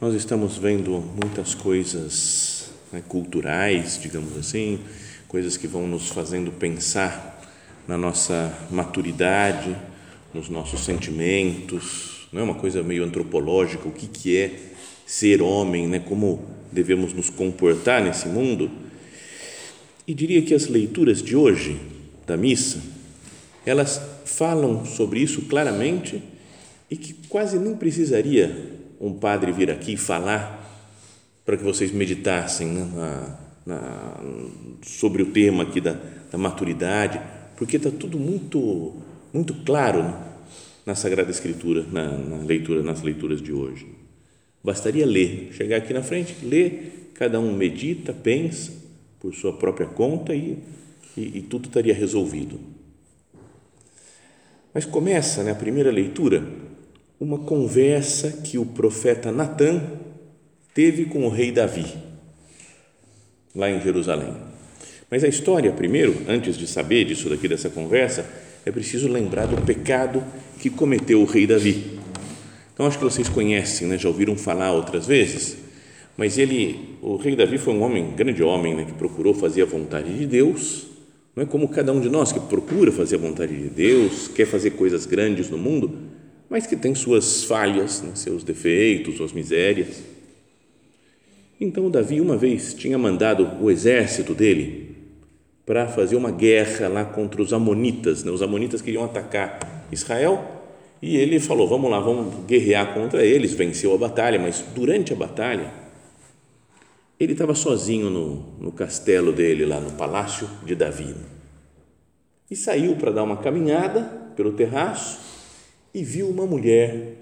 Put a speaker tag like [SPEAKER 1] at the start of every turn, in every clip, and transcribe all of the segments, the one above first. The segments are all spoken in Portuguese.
[SPEAKER 1] nós estamos vendo muitas coisas né, culturais, digamos assim, coisas que vão nos fazendo pensar na nossa maturidade, nos nossos sentimentos, não é uma coisa meio antropológica, o que, que é ser homem, né, como devemos nos comportar nesse mundo. E diria que as leituras de hoje da missa, elas falam sobre isso claramente e que quase nem precisaria um padre vir aqui falar para que vocês meditassem né, na, na, sobre o tema aqui da, da maturidade, porque está tudo muito muito claro né, na Sagrada Escritura, na, na, leitura, nas leituras de hoje. Bastaria ler, chegar aqui na frente, ler, cada um medita, pensa por sua própria conta e, e, e tudo estaria resolvido. Mas começa né, a primeira leitura uma conversa que o profeta Natan teve com o rei Davi, lá em Jerusalém. Mas a história, primeiro, antes de saber disso daqui, dessa conversa, é preciso lembrar do pecado que cometeu o rei Davi. Então, acho que vocês conhecem, né? já ouviram falar outras vezes, mas ele, o rei Davi foi um homem, grande homem, né? que procurou fazer a vontade de Deus, não é como cada um de nós que procura fazer a vontade de Deus, quer fazer coisas grandes no mundo, mas que tem suas falhas, né, seus defeitos, suas misérias. Então Davi uma vez tinha mandado o exército dele para fazer uma guerra lá contra os amonitas, né? os amonitas queriam atacar Israel e ele falou, vamos lá, vamos guerrear contra eles, venceu a batalha, mas durante a batalha ele estava sozinho no, no castelo dele, lá no palácio de Davi e saiu para dar uma caminhada pelo terraço e viu uma mulher,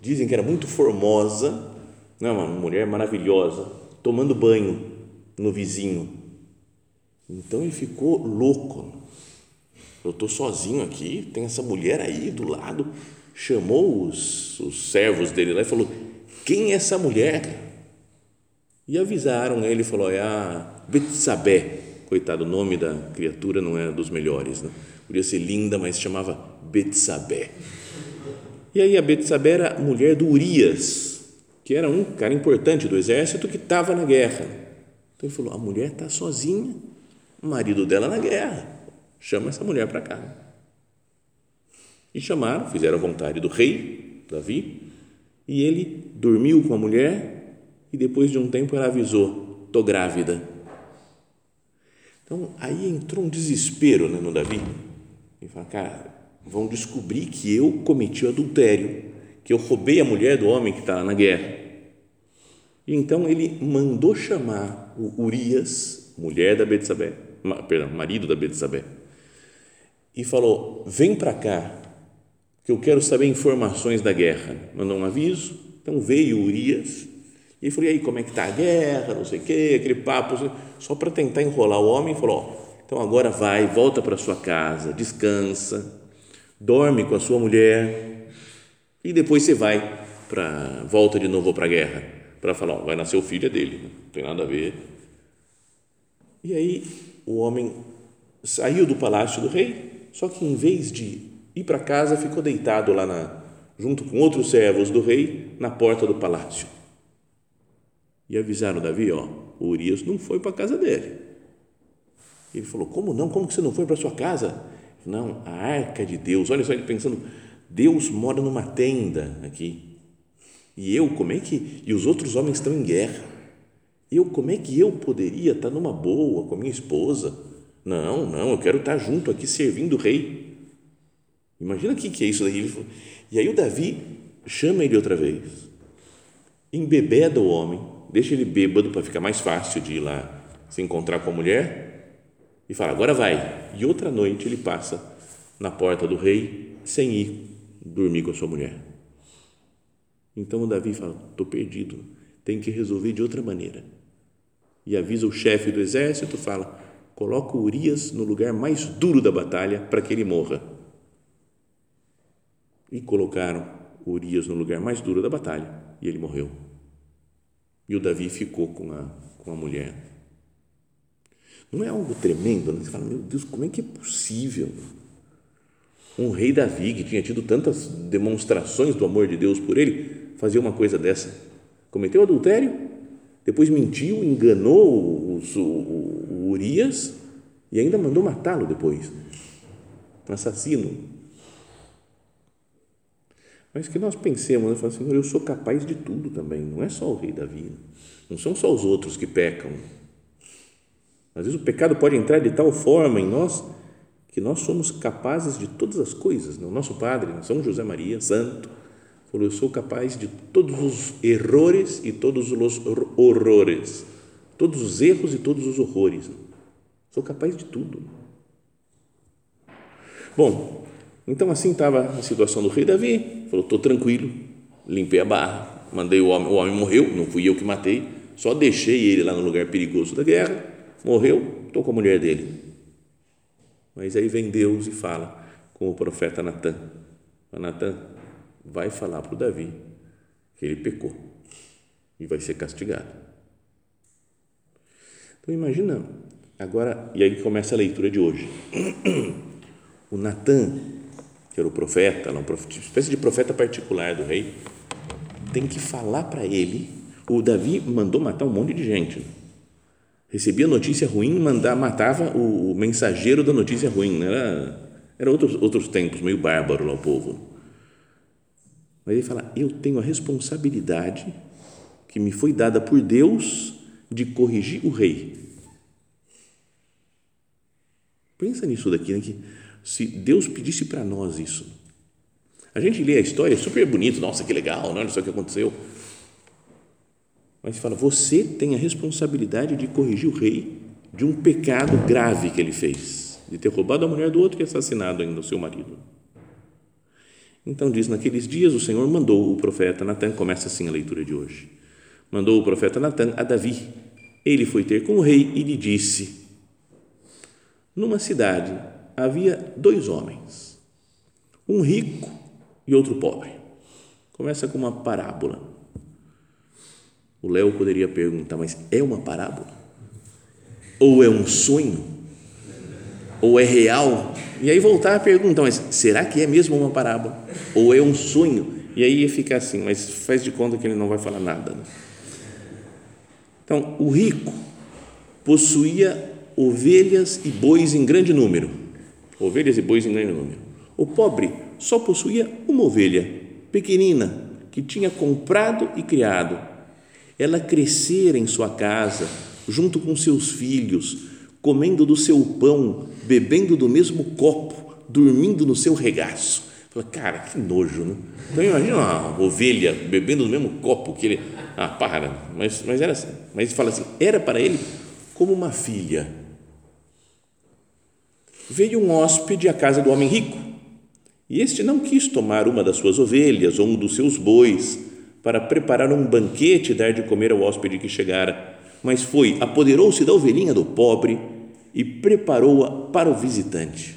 [SPEAKER 1] dizem que era muito formosa, não, uma mulher maravilhosa, tomando banho no vizinho. Então ele ficou louco. Eu estou sozinho aqui, tem essa mulher aí do lado. Chamou os, os servos dele lá e falou: Quem é essa mulher? E avisaram ele, falou: É a Betsabé. Coitado, o nome da criatura não é dos melhores, né? podia ser linda, mas chamava Betsabé. E aí a Betsabé era mulher do Urias, que era um cara importante do exército que estava na guerra. Então ele falou: a mulher está sozinha, o marido dela na guerra, chama essa mulher para cá. E chamaram, fizeram a vontade do rei, Davi, e ele dormiu com a mulher e depois de um tempo ela avisou: estou grávida. Então aí entrou um desespero né, no Davi. Ele falou: cara, vão descobrir que eu cometi o adultério, que eu roubei a mulher do homem que está na guerra. E então ele mandou chamar o Urias, mulher da Betsabé, perdão, marido da Betsabé, e falou: "Vem para cá, que eu quero saber informações da guerra". Mandou um aviso. Então veio Urias e falou: "E aí, como é que está a guerra? Não sei o quê, aquele papo, só para tentar enrolar o homem, falou: "Então agora vai, volta para sua casa, descansa, dorme com a sua mulher e depois você vai para volta de novo para a guerra para falar, ó, vai nascer o filho é dele, não tem nada a ver. E aí o homem saiu do palácio do rei, só que em vez de ir para casa, ficou deitado lá na, junto com outros servos do rei na porta do palácio. E avisaram Davi, ó, o Urias não foi para a casa dele. Ele falou: Como não? Como que você não foi para sua casa? Não, a arca de Deus. Olha só ele pensando, Deus mora numa tenda aqui. E eu, como é que. E os outros homens estão em guerra. Eu, como é que eu poderia estar numa boa com a minha esposa? Não, não, eu quero estar junto aqui servindo o rei. Imagina o que, que é isso daí. E aí o Davi chama ele outra vez, embebeda o homem, deixa ele bêbado para ficar mais fácil de ir lá se encontrar com a mulher e fala: agora vai. E outra noite ele passa na porta do rei sem ir dormir com a sua mulher. Então o Davi fala: estou perdido, tem que resolver de outra maneira. E avisa o chefe do exército, fala: coloca Urias no lugar mais duro da batalha para que ele morra. E colocaram Urias no lugar mais duro da batalha e ele morreu. E o Davi ficou com a, com a mulher. Não é algo tremendo? Né? Você fala, meu Deus, como é que é possível? Um rei Davi, que tinha tido tantas demonstrações do amor de Deus por ele, fazer uma coisa dessa. Cometeu adultério, depois mentiu, enganou o, o, o Urias e ainda mandou matá-lo depois. Um assassino. Mas que nós pensemos, né? Falamos, Senhor, eu sou capaz de tudo também, não é só o rei Davi, não são só os outros que pecam. Às vezes o pecado pode entrar de tal forma em nós que nós somos capazes de todas as coisas. Né? O nosso Padre, São José Maria, santo, falou: Eu sou capaz de todos os errores e todos os horrores, todos os erros e todos os horrores. Sou capaz de tudo. Bom, então assim estava a situação do rei Davi. Falou: Estou tranquilo, limpei a barra, mandei o homem, o homem morreu, não fui eu que matei, só deixei ele lá no lugar perigoso da guerra, morreu, estou com a mulher dele mas aí vem Deus e fala com o profeta Natan. Natan, vai falar para o Davi que ele pecou e vai ser castigado. Então imagina, agora, e aí começa a leitura de hoje. O Natan, que era o profeta, uma espécie de profeta particular do rei, tem que falar para ele. O Davi mandou matar um monte de gente recebia notícia ruim, mandava, matava o, mensageiro da notícia ruim. Né? Era, era outros, outros tempos, meio bárbaro lá o povo. Mas ele fala: Eu tenho a responsabilidade que me foi dada por Deus de corrigir o rei. Pensa nisso daqui, né? que se Deus pedisse para nós isso. A gente lê a história, é super bonito, nossa, que legal, não, olha só o que aconteceu. Mas fala, você tem a responsabilidade de corrigir o rei de um pecado grave que ele fez, de ter roubado a mulher do outro e assassinado ainda o seu marido. Então diz, naqueles dias o Senhor mandou o profeta Natan, começa assim a leitura de hoje, mandou o profeta Natan a Davi, ele foi ter com o rei e lhe disse, numa cidade havia dois homens, um rico e outro pobre. Começa com uma parábola o Léo poderia perguntar, mas é uma parábola? Ou é um sonho? Ou é real? E aí voltar a perguntar, mas será que é mesmo uma parábola? Ou é um sonho? E aí ia ficar assim, mas faz de conta que ele não vai falar nada. Né? Então, o rico possuía ovelhas e bois em grande número. Ovelhas e bois em grande número. O pobre só possuía uma ovelha, pequenina, que tinha comprado e criado ela crescer em sua casa, junto com seus filhos, comendo do seu pão, bebendo do mesmo copo, dormindo no seu regaço. Fala, cara, que nojo, né? Então imagina uma ovelha bebendo do mesmo copo que ele. Ah, para, mas, mas era assim. Mas fala assim: era para ele como uma filha. Veio um hóspede à casa do homem rico, e este não quis tomar uma das suas ovelhas ou um dos seus bois para preparar um banquete e dar de comer ao hóspede que chegara, mas foi, apoderou-se da ovelhinha do pobre e preparou-a para o visitante.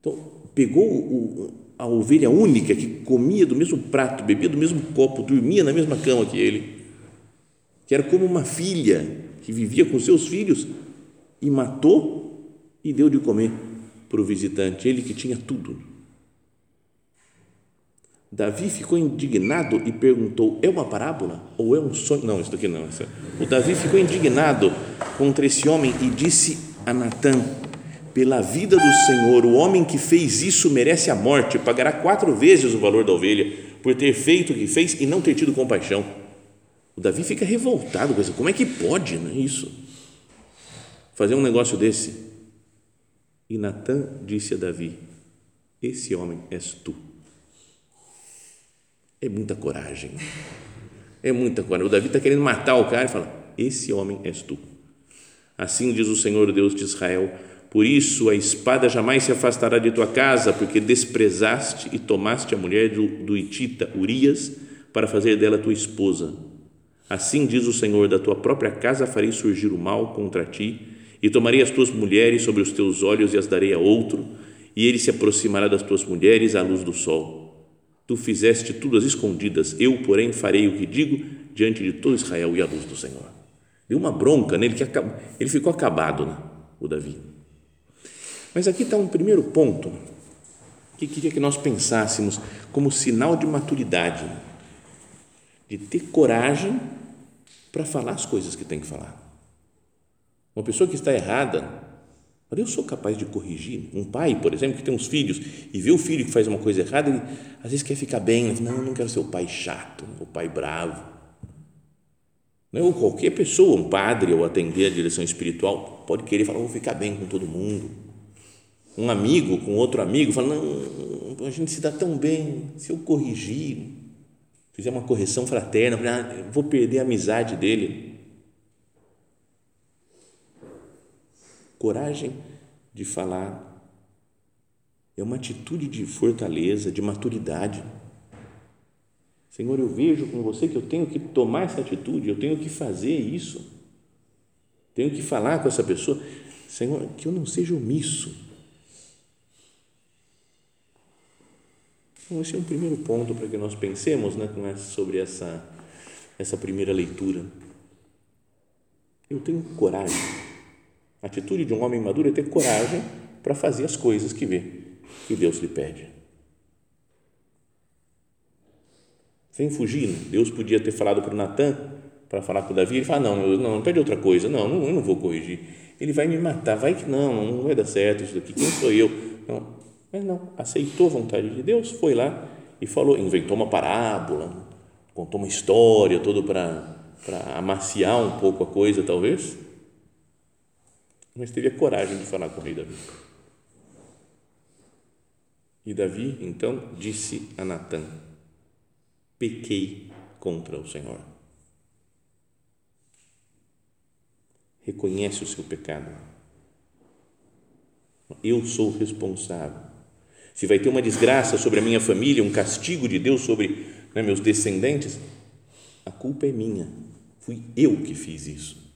[SPEAKER 1] Então, pegou o, a ovelha única que comia do mesmo prato, bebia do mesmo copo, dormia na mesma cama que ele, que era como uma filha que vivia com seus filhos, e matou e deu de comer para o visitante, ele que tinha tudo Davi ficou indignado e perguntou: é uma parábola ou é um sonho? Não, isso aqui não. O Davi ficou indignado contra esse homem e disse a Natã: pela vida do Senhor, o homem que fez isso merece a morte, pagará quatro vezes o valor da ovelha, por ter feito o que fez e não ter tido compaixão. O Davi fica revoltado com isso. Como é que pode né, isso? Fazer um negócio desse. E Natan disse a Davi: Esse homem és tu. É muita coragem. É muita coragem. O Davi está querendo matar o cara e fala: Esse homem és tu. Assim diz o Senhor Deus de Israel: Por isso a espada jamais se afastará de tua casa, porque desprezaste e tomaste a mulher do, do Itita Urias para fazer dela tua esposa. Assim diz o Senhor: Da tua própria casa farei surgir o mal contra ti, e tomarei as tuas mulheres sobre os teus olhos e as darei a outro, e ele se aproximará das tuas mulheres à luz do sol. Tu fizeste tudo às escondidas, eu, porém, farei o que digo diante de todo Israel e à luz do Senhor. Deu uma bronca nele que ele ficou acabado, né? o Davi. Mas aqui está um primeiro ponto que queria que nós pensássemos como sinal de maturidade, de ter coragem para falar as coisas que tem que falar. Uma pessoa que está errada, eu sou capaz de corrigir. Um pai, por exemplo, que tem uns filhos e vê o filho que faz uma coisa errada, ele às vezes quer ficar bem, não, não quero ser o pai chato, o pai bravo né? Ou qualquer pessoa, um padre ou atender a direção espiritual, pode querer falar, vou ficar bem com todo mundo. Um amigo com outro amigo fala, não, a gente se dá tão bem, se eu corrigir, fizer uma correção fraterna, ah, vou perder a amizade dele. Coragem de falar é uma atitude de fortaleza, de maturidade. Senhor, eu vejo com você que eu tenho que tomar essa atitude, eu tenho que fazer isso, tenho que falar com essa pessoa. Senhor, que eu não seja omisso. Então, esse é um primeiro ponto para que nós pensemos né, sobre essa, essa primeira leitura. Eu tenho coragem. A atitude de um homem maduro é ter coragem para fazer as coisas que vê, que Deus lhe pede. sem fugir. Deus podia ter falado para o Natan para falar com o Davi, ele fala, não, não, não pede outra coisa, não, não, eu não vou corrigir, ele vai me matar, vai que não, não vai dar certo isso daqui, quem sou eu? Não, mas não, aceitou a vontade de Deus, foi lá e falou, inventou uma parábola, contou uma história toda para amaciar um pouco a coisa, talvez, mas teve a coragem de falar com o rei Davi. E Davi, então, disse a Natan, pequei contra o Senhor. Reconhece o seu pecado. Eu sou responsável. Se vai ter uma desgraça sobre a minha família, um castigo de Deus sobre né, meus descendentes, a culpa é minha. Fui eu que fiz isso.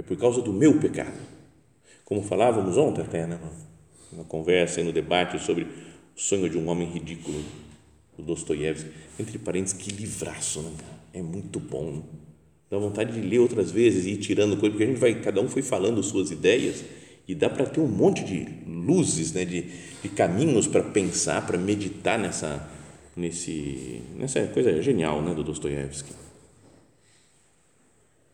[SPEAKER 1] É por causa do meu pecado. Como falávamos ontem até, né, na conversa e no debate sobre o sonho de um homem ridículo do Dostoiévski, entre parênteses, que livraço, né? É muito bom. Dá vontade de ler outras vezes e ir tirando coisas, porque a gente vai, cada um foi falando suas ideias e dá para ter um monte de luzes, né? de, de caminhos para pensar, para meditar nessa, nesse, nessa coisa genial né? do Dostoiévski.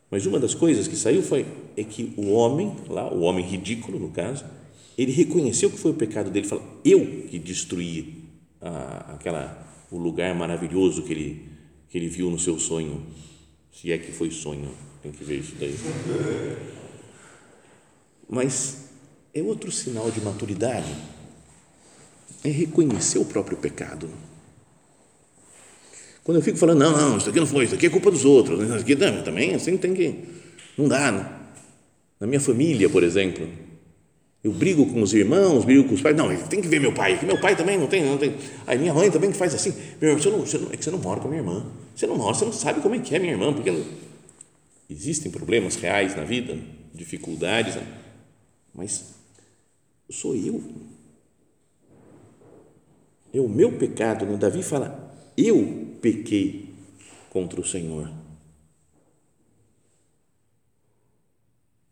[SPEAKER 1] Mas uma das coisas que saiu foi é que o homem, lá, o homem ridículo no caso, ele reconheceu que foi o pecado dele, falou: eu que destruí a, aquela o lugar maravilhoso que ele, que ele viu no seu sonho. Se é que foi sonho, tem que ver isso daí. Mas é outro sinal de maturidade, é reconhecer o próprio pecado. Quando eu fico falando, não, não, isso aqui não foi, isso aqui é culpa dos outros, isso aqui também assim tem que, não dá, né? Na minha família, por exemplo, eu brigo com os irmãos, brigo com os pais. Não, tem que ver meu pai, que meu pai também não tem, não tem. Aí minha mãe também faz assim. Meu irmão, você não, você não, é que você não mora com a minha irmã. Você não mora, você não sabe como é que é minha irmã, porque não, existem problemas reais na vida, dificuldades, né? mas sou eu. É o meu pecado. Né? Davi fala: eu pequei contra o Senhor.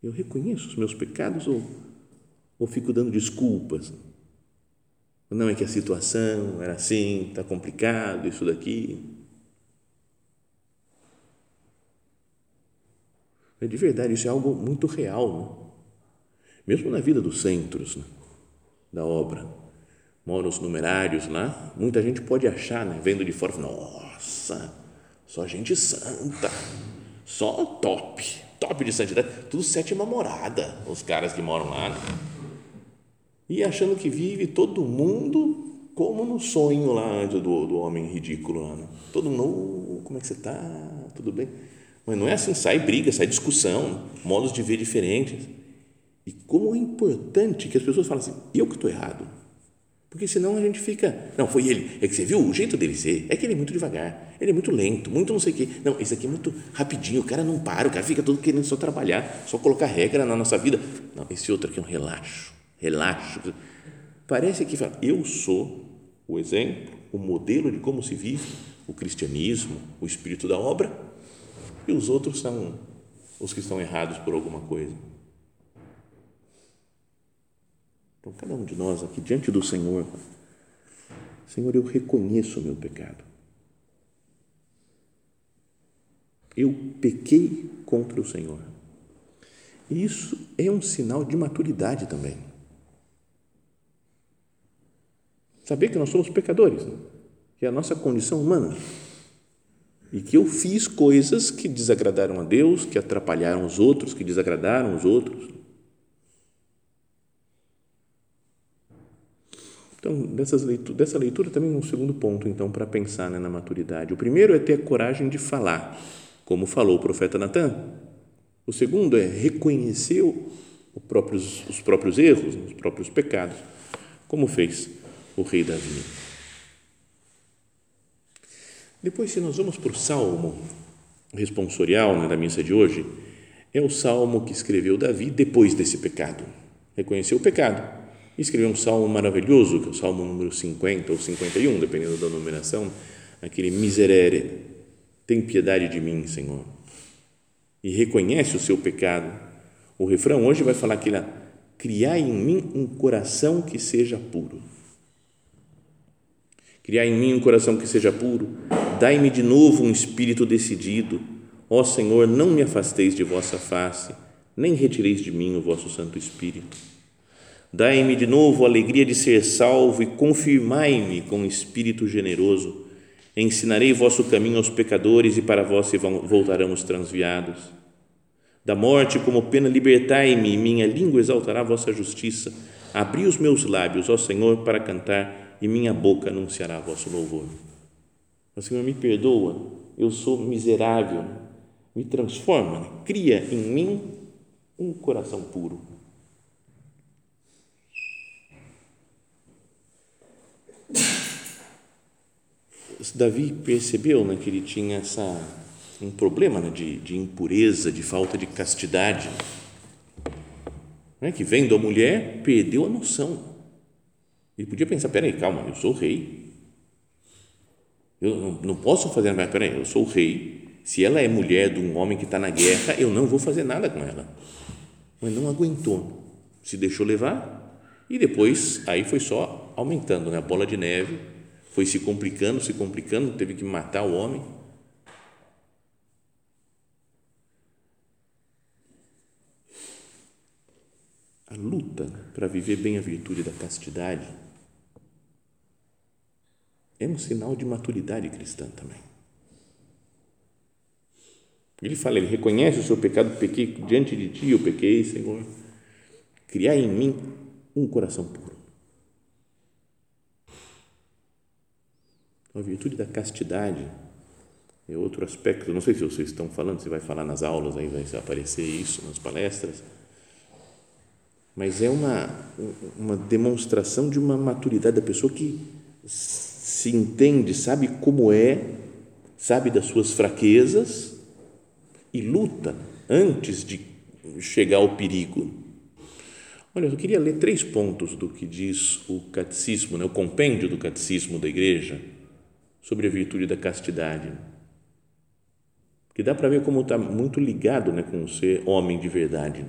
[SPEAKER 1] Eu reconheço os meus pecados ou ou fico dando desculpas? Não é que a situação era assim, está complicado, isso daqui. É de verdade, isso é algo muito real. Né? mesmo na vida dos centros né, da obra, moram os numerários lá, muita gente pode achar, né, vendo de fora, nossa, só gente santa, só top, top de santidade, tudo sétima morada, os caras que moram lá, né? e achando que vive todo mundo como no sonho lá do, do homem ridículo lá, né? todo mundo, como é que você está, tudo bem? Mas não é assim, sai briga, sai discussão, modos de ver diferentes. E como é importante que as pessoas falem assim, eu que estou errado. Porque senão a gente fica, não, foi ele, é que você viu o jeito dele ser, é que ele é muito devagar, ele é muito lento, muito não sei o quê. Não, esse aqui é muito rapidinho, o cara não para, o cara fica todo querendo só trabalhar, só colocar regra na nossa vida. Não, esse outro aqui é um relaxo, relaxo. Parece que fala, eu sou o exemplo, o modelo de como se vive o cristianismo, o espírito da obra, e os outros são os que estão errados por alguma coisa. Então, cada um de nós aqui diante do Senhor, Senhor, eu reconheço o meu pecado. Eu pequei contra o Senhor. E isso é um sinal de maturidade também. Saber que nós somos pecadores, né? que é a nossa condição humana. E que eu fiz coisas que desagradaram a Deus, que atrapalharam os outros, que desagradaram os outros. Então, dessas leitura, dessa leitura também um segundo ponto, então, para pensar né, na maturidade. O primeiro é ter a coragem de falar, como falou o profeta Natan. O segundo é reconhecer os próprios, os próprios erros, os próprios pecados, como fez o rei Davi. Depois, se nós vamos para o salmo responsorial né, da missa de hoje, é o salmo que escreveu Davi depois desse pecado. Reconheceu o pecado e escreveu um salmo maravilhoso, que é o salmo número 50 ou 51, dependendo da numeração, aquele miserere, tem piedade de mim, Senhor. E reconhece o seu pecado. O refrão hoje vai falar que ele criar em mim um coração que seja puro. Criar em mim um coração que seja puro, dai-me de novo um espírito decidido. Ó Senhor, não me afasteis de vossa face, nem retireis de mim o vosso Santo Espírito. Dai-me de novo a alegria de ser salvo e confirmai-me com espírito generoso. Ensinarei vosso caminho aos pecadores e para vós se voltarão os transviados. Da morte como pena libertai-me e minha língua exaltará vossa justiça. Abri os meus lábios, ó Senhor, para cantar e minha boca anunciará vosso louvor. O Senhor me perdoa, eu sou miserável, me transforma, cria em mim um coração puro Davi percebeu né, que ele tinha essa, um problema né, de, de impureza, de falta de castidade, né, que vendo a mulher, perdeu a noção. Ele podia pensar, peraí, calma, eu sou rei, eu não, não posso fazer nada, peraí, eu sou rei, se ela é mulher de um homem que está na guerra, eu não vou fazer nada com ela. Mas não aguentou, se deixou levar e depois aí foi só aumentando, né, a bola de neve foi se complicando, se complicando, teve que matar o homem. A luta para viver bem a virtude da castidade é um sinal de maturidade cristã também. Ele fala, ele reconhece o seu pecado, pequei diante de ti, eu pequei, Senhor. Criar em mim um coração puro. A virtude da castidade é outro aspecto. Não sei se vocês estão falando, se vai falar nas aulas, aí vai aparecer isso nas palestras. Mas é uma, uma demonstração de uma maturidade da pessoa que se entende, sabe como é, sabe das suas fraquezas e luta antes de chegar ao perigo. Olha, eu queria ler três pontos do que diz o catecismo, né, o compêndio do catecismo da igreja sobre a virtude da castidade. Que dá para ver como está muito ligado né, com ser homem de verdade.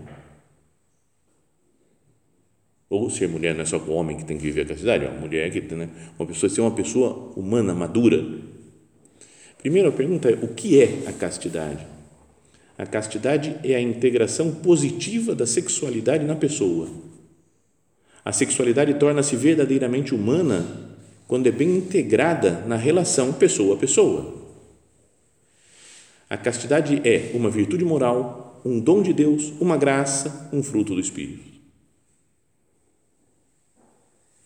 [SPEAKER 1] Ou ser mulher não é só o homem que tem que viver a castidade, é uma mulher que né, uma pessoa ser uma pessoa humana, madura. Primeiro a pergunta é o que é a castidade? A castidade é a integração positiva da sexualidade na pessoa. A sexualidade torna-se verdadeiramente humana quando é bem integrada na relação pessoa a pessoa. A castidade é uma virtude moral, um dom de Deus, uma graça, um fruto do Espírito.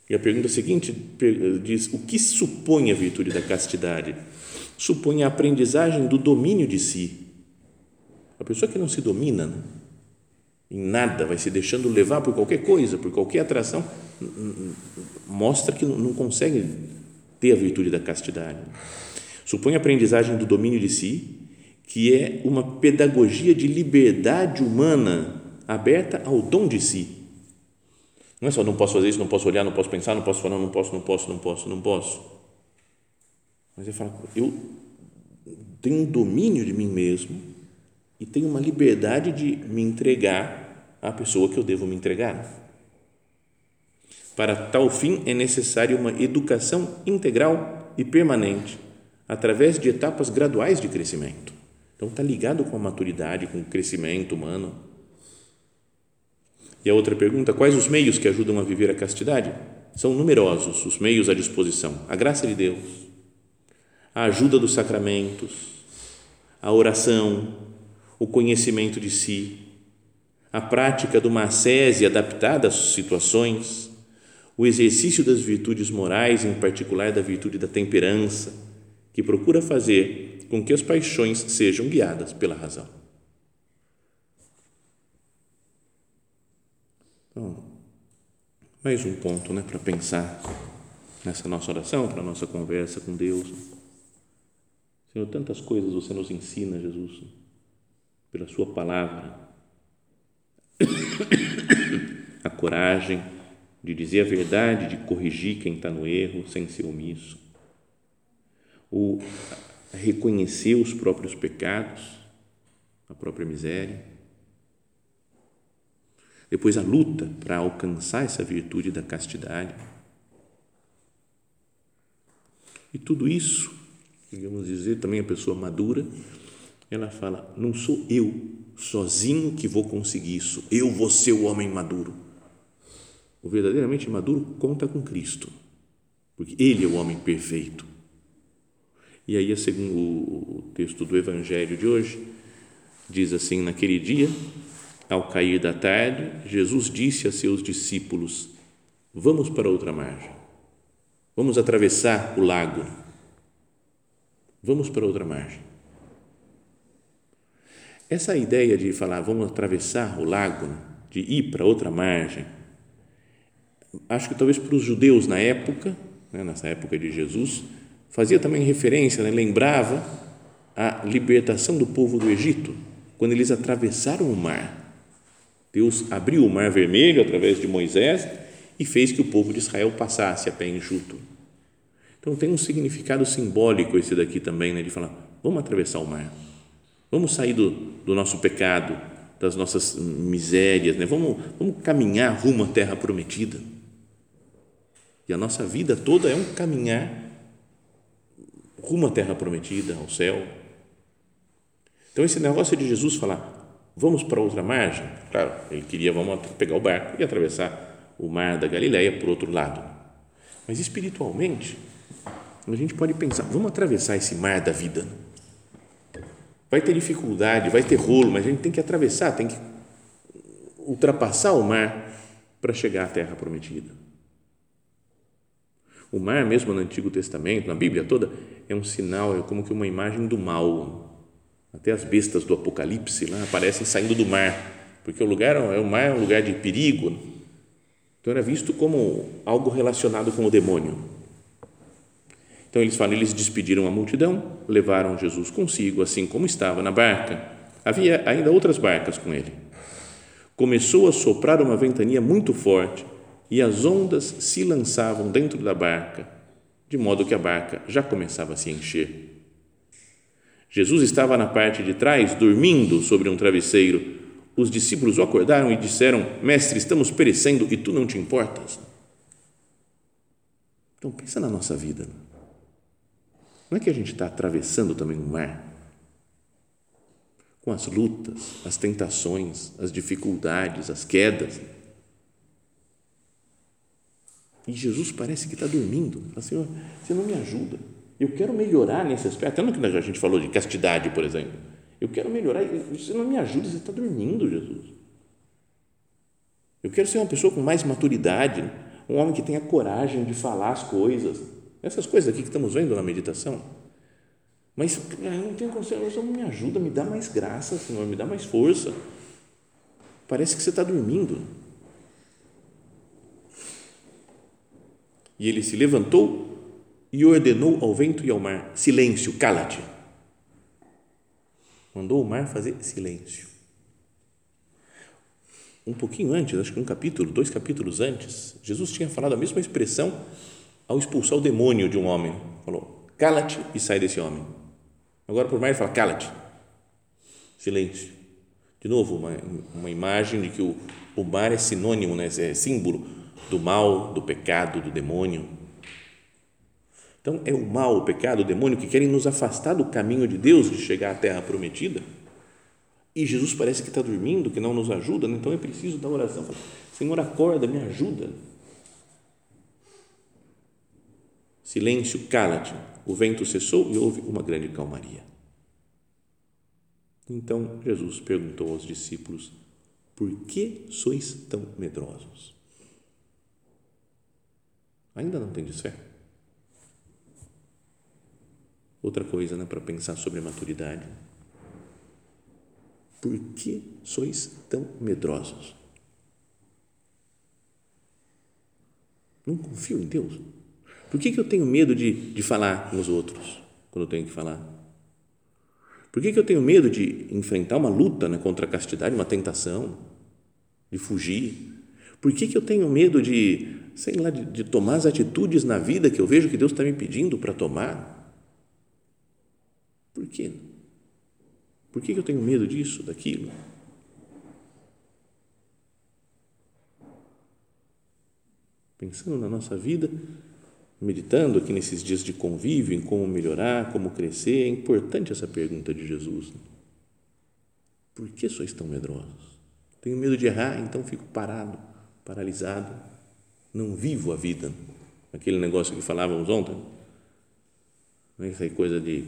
[SPEAKER 1] E a pergunta seguinte diz: o que supõe a virtude da castidade? Supõe a aprendizagem do domínio de si. A pessoa que não se domina né, em nada, vai se deixando levar por qualquer coisa, por qualquer atração, mostra que não consegue ter a virtude da castidade. Supõe a aprendizagem do domínio de si, que é uma pedagogia de liberdade humana aberta ao dom de si não é só não posso fazer isso, não posso olhar, não posso pensar, não posso falar, não posso, não posso, não posso, não posso. Mas ele fala, eu tenho um domínio de mim mesmo e tenho uma liberdade de me entregar à pessoa que eu devo me entregar. Para tal fim é necessária uma educação integral e permanente, através de etapas graduais de crescimento. Então está ligado com a maturidade, com o crescimento humano e a outra pergunta: quais os meios que ajudam a viver a castidade? São numerosos os meios à disposição: a graça de Deus, a ajuda dos sacramentos, a oração, o conhecimento de si, a prática de uma ascese adaptada às situações, o exercício das virtudes morais, em particular da virtude da temperança, que procura fazer com que as paixões sejam guiadas pela razão. Então, mais um ponto né, para pensar nessa nossa oração, para nossa conversa com Deus. Senhor, tantas coisas você nos ensina, Jesus, pela Sua palavra. A coragem de dizer a verdade, de corrigir quem está no erro sem ser omisso. O reconhecer os próprios pecados, a própria miséria depois a luta para alcançar essa virtude da castidade. E tudo isso, digamos dizer, também a pessoa madura, ela fala: não sou eu sozinho que vou conseguir isso, eu vou ser o homem maduro. O verdadeiramente maduro conta com Cristo, porque Ele é o homem perfeito. E aí, segundo o texto do Evangelho de hoje, diz assim: naquele dia ao cair da tarde, Jesus disse a seus discípulos: Vamos para outra margem. Vamos atravessar o lago. Vamos para outra margem. Essa ideia de falar, vamos atravessar o lago, de ir para outra margem, acho que talvez para os judeus na época, né, nessa época de Jesus, fazia também referência, né, lembrava a libertação do povo do Egito, quando eles atravessaram o mar Deus abriu o mar vermelho através de Moisés e fez que o povo de Israel passasse a pé enxuto. Então tem um significado simbólico esse daqui também, né, de falar, vamos atravessar o mar, vamos sair do, do nosso pecado, das nossas misérias, né? vamos, vamos caminhar rumo à terra prometida. E a nossa vida toda é um caminhar rumo à terra prometida, ao céu. Então esse negócio de Jesus falar, Vamos para outra margem? Claro, ele queria, vamos pegar o barco e atravessar o mar da Galileia o outro lado. Mas espiritualmente, a gente pode pensar, vamos atravessar esse mar da vida. Vai ter dificuldade, vai ter rolo, mas a gente tem que atravessar, tem que ultrapassar o mar para chegar à terra prometida. O mar, mesmo no Antigo Testamento, na Bíblia toda, é um sinal, é como que uma imagem do mal, até as bestas do Apocalipse lá aparecem saindo do mar, porque o lugar é o mar é um lugar de perigo. Então era visto como algo relacionado com o demônio. Então eles falam, eles despediram a multidão, levaram Jesus consigo, assim como estava na barca. Havia ainda outras barcas com ele. Começou a soprar uma ventania muito forte e as ondas se lançavam dentro da barca, de modo que a barca já começava a se encher. Jesus estava na parte de trás, dormindo sobre um travesseiro. Os discípulos o acordaram e disseram: Mestre, estamos perecendo e tu não te importas. Então, pensa na nossa vida. Não é que a gente está atravessando também um mar? com as lutas, as tentações, as dificuldades, as quedas. E Jesus parece que está dormindo. Fala, Senhor, você não me ajuda. Eu quero melhorar nesse aspecto. Até no que a gente falou de castidade, por exemplo. Eu quero melhorar. Você não me ajuda, você está dormindo, Jesus. Eu quero ser uma pessoa com mais maturidade, um homem que tenha coragem de falar as coisas. Essas coisas aqui que estamos vendo na meditação. Mas eu não tenho Senhor, me ajuda, me dá mais graça, Senhor, me dá mais força. Parece que você está dormindo. E ele se levantou e ordenou ao vento e ao mar: silêncio, cala-te. Mandou o mar fazer silêncio. Um pouquinho antes, acho que um capítulo, dois capítulos antes, Jesus tinha falado a mesma expressão ao expulsar o demônio de um homem. Falou: cala-te e sai desse homem. Agora, por mar, ele fala: cala-te. Silêncio. De novo, uma, uma imagem de que o, o mar é sinônimo, né? é símbolo do mal, do pecado, do demônio. Então, é o mal, o pecado, o demônio que querem nos afastar do caminho de Deus de chegar à terra prometida. E Jesus parece que está dormindo, que não nos ajuda, né? então é preciso da oração. Senhor, acorda, me ajuda. Silêncio, cala-te. O vento cessou e houve uma grande calmaria. Então Jesus perguntou aos discípulos: Por que sois tão medrosos? Ainda não tendes fé? Outra coisa né, para pensar sobre maturidade. Por que sois tão medrosos? Não confio em Deus? Por que, que eu tenho medo de, de falar nos outros quando eu tenho que falar? Por que, que eu tenho medo de enfrentar uma luta né, contra a castidade, uma tentação, de fugir? Por que, que eu tenho medo de, sei lá, de, de tomar as atitudes na vida que eu vejo que Deus está me pedindo para tomar? Por quê? Por que, que eu tenho medo disso, daquilo? Pensando na nossa vida, meditando aqui nesses dias de convívio, em como melhorar, como crescer, é importante essa pergunta de Jesus. Por que sois tão medrosos? Tenho medo de errar, então fico parado, paralisado, não vivo a vida. Aquele negócio que falávamos ontem, não é essa coisa de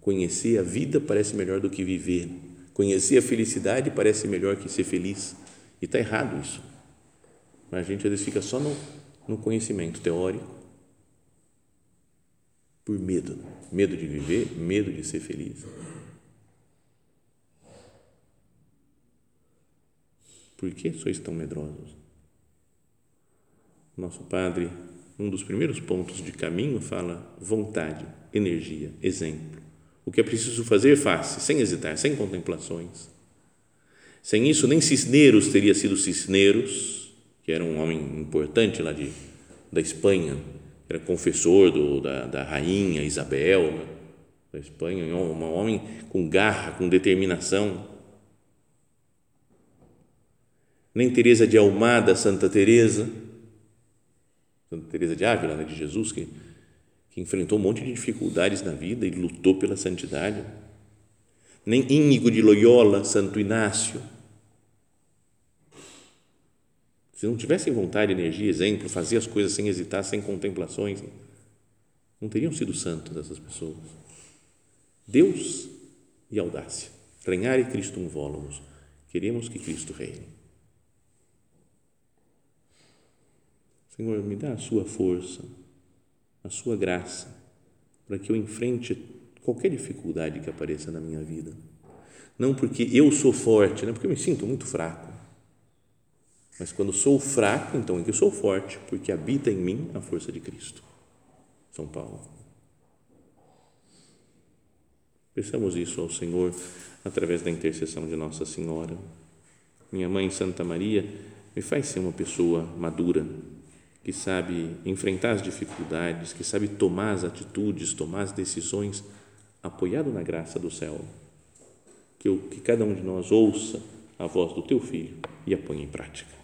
[SPEAKER 1] conhecer a vida parece melhor do que viver, conhecer a felicidade parece melhor que ser feliz. E está errado isso. A gente às vezes fica só no, no conhecimento teórico por medo, medo de viver, medo de ser feliz. Por que sois tão medrosos? Nosso Padre, um dos primeiros pontos de caminho, fala vontade, energia, exemplo. O que é preciso fazer, faça, sem hesitar, sem contemplações. Sem isso, nem Cisneros teria sido Cisneros, que era um homem importante lá de, da Espanha, era confessor do, da, da rainha Isabel né, da Espanha, um homem com garra, com determinação. Nem Teresa de Almada, Santa Teresa, Santa Teresa de Ávila, né, de Jesus, que, que enfrentou um monte de dificuldades na vida e lutou pela santidade. Nem Íñigo de Loyola, Santo Inácio, se não tivessem vontade, energia, exemplo, fazer as coisas sem hesitar, sem contemplações, não teriam sido santos essas pessoas. Deus e audácia. Regnare Christum volumus. Queremos que Cristo reine. Senhor, me dá a sua força, a sua graça, para que eu enfrente qualquer dificuldade que apareça na minha vida. Não porque eu sou forte, não porque eu me sinto muito fraco, mas quando sou fraco, então é que eu sou forte, porque habita em mim a força de Cristo. São Paulo. Peçamos isso ao Senhor através da intercessão de Nossa Senhora. Minha mãe Santa Maria, me faz ser uma pessoa madura, que sabe enfrentar as dificuldades, que sabe tomar as atitudes, tomar as decisões, apoiado na graça do céu. Que, eu, que cada um de nós ouça a voz do teu filho e a ponha em prática.